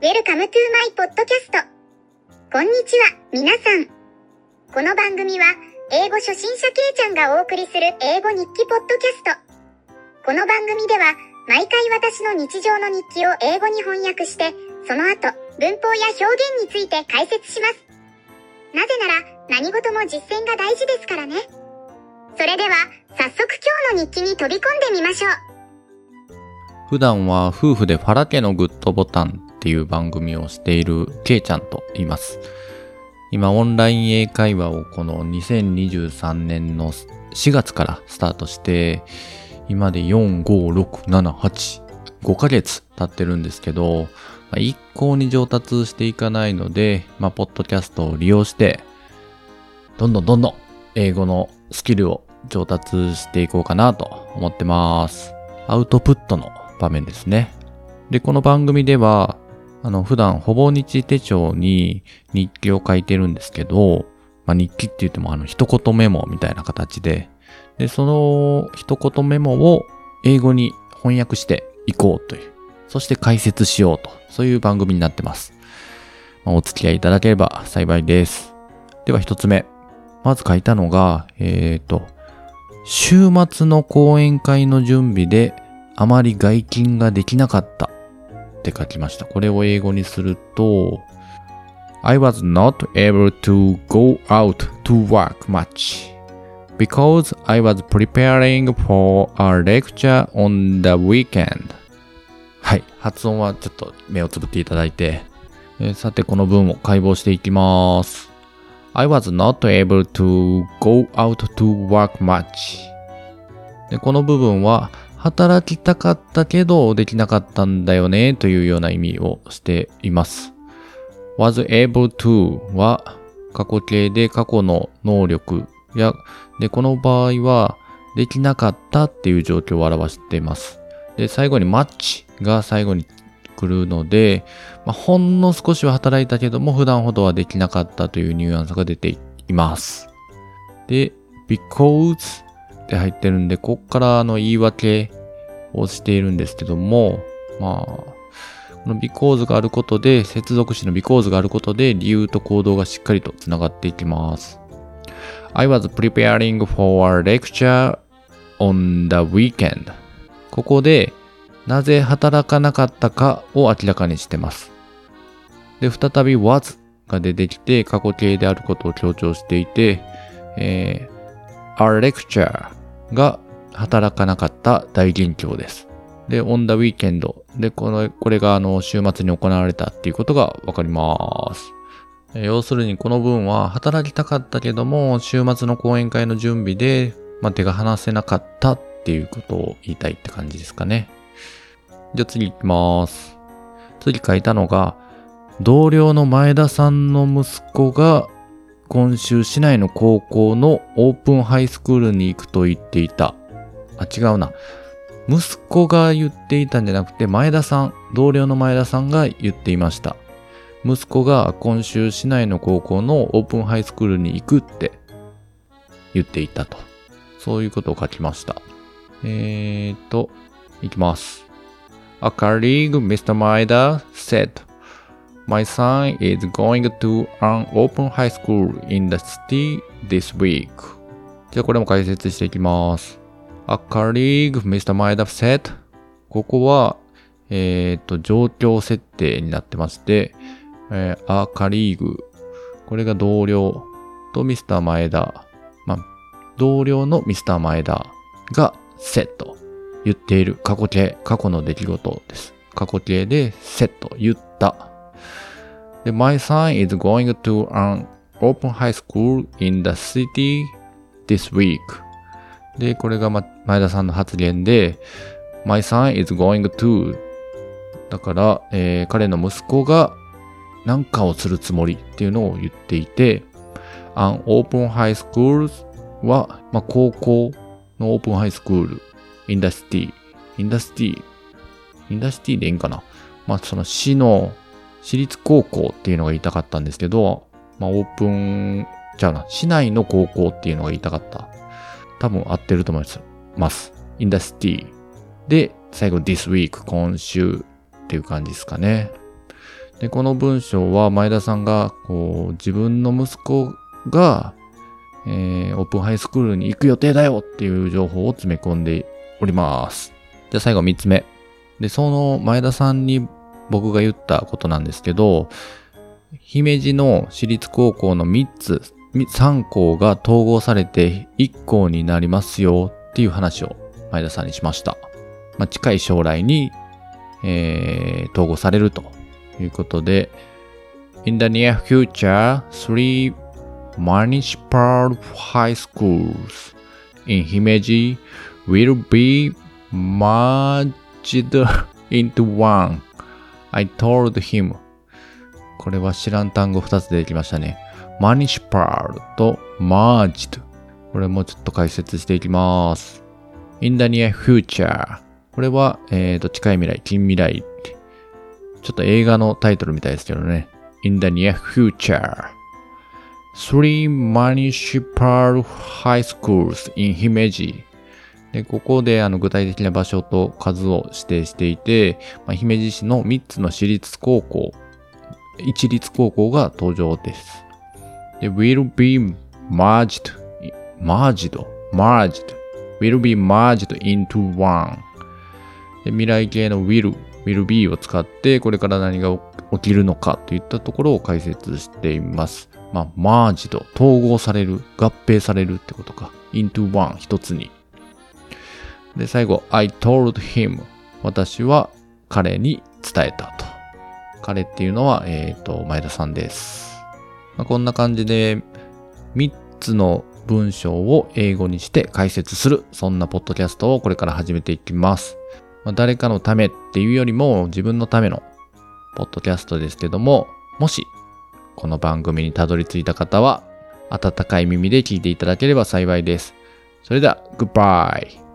Welcome to my podcast. こんにちは、皆さん。この番組は、英語初心者けいちゃんがお送りする英語日記ポッドキャスト。この番組では、毎回私の日常の日記を英語に翻訳して、その後、文法や表現について解説します。なぜなら、何事も実践が大事ですからね。それでは、早速今日の日記に飛び込んでみましょう。普段は夫婦でファラ家のグッドボタンっていう番組をしているケイちゃんと言います。今オンライン英会話をこの2023年の4月からスタートして、今で4、5、6、7、8、5ヶ月経ってるんですけど、一向に上達していかないので、まあ、ポッドキャストを利用して、どんどんどんどん英語のスキルを上達していこうかなと思ってます。アウトプットの場面ですね。で、この番組では、あの、普段、ほぼ日手帳に日記を書いてるんですけど、まあ、日記って言っても、あの、一言メモみたいな形で、で、その一言メモを英語に翻訳していこうという、そして解説しようと、そういう番組になってます。まあ、お付き合いいただければ幸いです。では一つ目。まず書いたのが、えっ、と、週末の講演会の準備であまり外勤ができなかったって書きました。これを英語にすると、I was not able to go out to work much because I was preparing for a lecture on the weekend. はい。発音はちょっと目をつぶっていただいて、えーさてこの文を解剖していきます。I was not able to go out to work much. でこの部分は、働きたかったけどできなかったんだよねというような意味をしています。was able to は過去形で過去の能力や、で、この場合はできなかったっていう状況を表しています。で、最後に match が最後に来るので、まあ、ほんの少しは働いたけども普段ほどはできなかったというニュアンスが出ています。で、because って入ってるんで、こっからあの言い訳をしているんですけども、まあ、この because があることで、接続詞の because があることで、理由と行動がしっかりと繋がっていきます。I was preparing for a lecture on the weekend. ここで、なぜ働かなかったかを明らかにしてます。で、再び was が出てきて、過去形であることを強調していて、えー、our lecture が働かなかった大元凶です。で、on the weekend で、この、これがあの、週末に行われたっていうことがわかります。要するにこの文は働きたかったけども、週末の講演会の準備で、まあ、手が離せなかったっていうことを言いたいって感じですかね。じゃあ次行きます。次書いたのが、同僚の前田さんの息子が今週市内の高校のオープンハイスクールに行くと言っていた。あ、違うな。息子が言っていたんじゃなくて、前田さん、同僚の前田さんが言っていました。息子が今週市内の高校のオープンハイスクールに行くって言っていたと。そういうことを書きました。えーと、いきます。A colleague, Mr. Maeda, said, My son is going to an open high school in the city this week. じゃあこれも解説していきます。A colleague, Mr. Maeda said, ここは、えっ、と、状況設定になってまして、えー、A colleague、これが同僚と Mr. 前田、まあ、同僚の Mr. 前田が said 言っている過去形、過去の出来事です。過去形で said 言った。で、My son is going to an open high school in the city this week. で、これが、ま、前田さんの発言で、My son is going to. だから、えー彼の息子が何かをするつもりっていうのを言っていて、an open high school は、まあ、高校の open high school、in the city、in the city、in the city でいいんかな。まあ、その市の、市立高校っていうのが言いたかったんですけど、まあ、オープン、じゃあな、市内の高校っていうのが言いたかった。多分合ってると思います。インダスティ。で、最後 this week、今週っていう感じですかね。で、この文章は前田さんが、こう、自分の息子が、えー、オープンハイスクールに行く予定だよっていう情報を詰め込んでおります。じゃあ最後3つ目。で、その前田さんに僕が言ったことなんですけど、姫路の私立高校の3つ、3校が統合されて1校になりますよっていう話を前田さんにしました。まあ、近い将来に、えー、統合されるということで、In the near future, three municipal high schools in Himeji will be merged into one. I told him. これは知らん単語2つ出てきましたね。municipal と merged。これもちょっと解説していきます。in the near future。これは、えーと、近い未来、近未来って。ちょっと映画のタイトルみたいですけどね。in the near future。three municipal high schools in Himeji。で、ここであの具体的な場所と数を指定していて、まあ、姫路市の3つの私立高校、一律高校が登場です。で、will be merged, merged, merged, will be merged into one. で未来系の will, will be を使って、これから何が起きるのかといったところを解説しています。まあ、merged、統合される、合併されるってことか。into one、一つに。で、最後、I told him. 私は彼に伝えたと。彼っていうのは、えっ、と、前田さんです。まあ、こんな感じで、3つの文章を英語にして解説する。そんなポッドキャストをこれから始めていきます。まあ、誰かのためっていうよりも自分のためのポッドキャストですけども、もしこの番組にたどり着いた方は、温かい耳で聞いていただければ幸いです。それでは、グッバイ。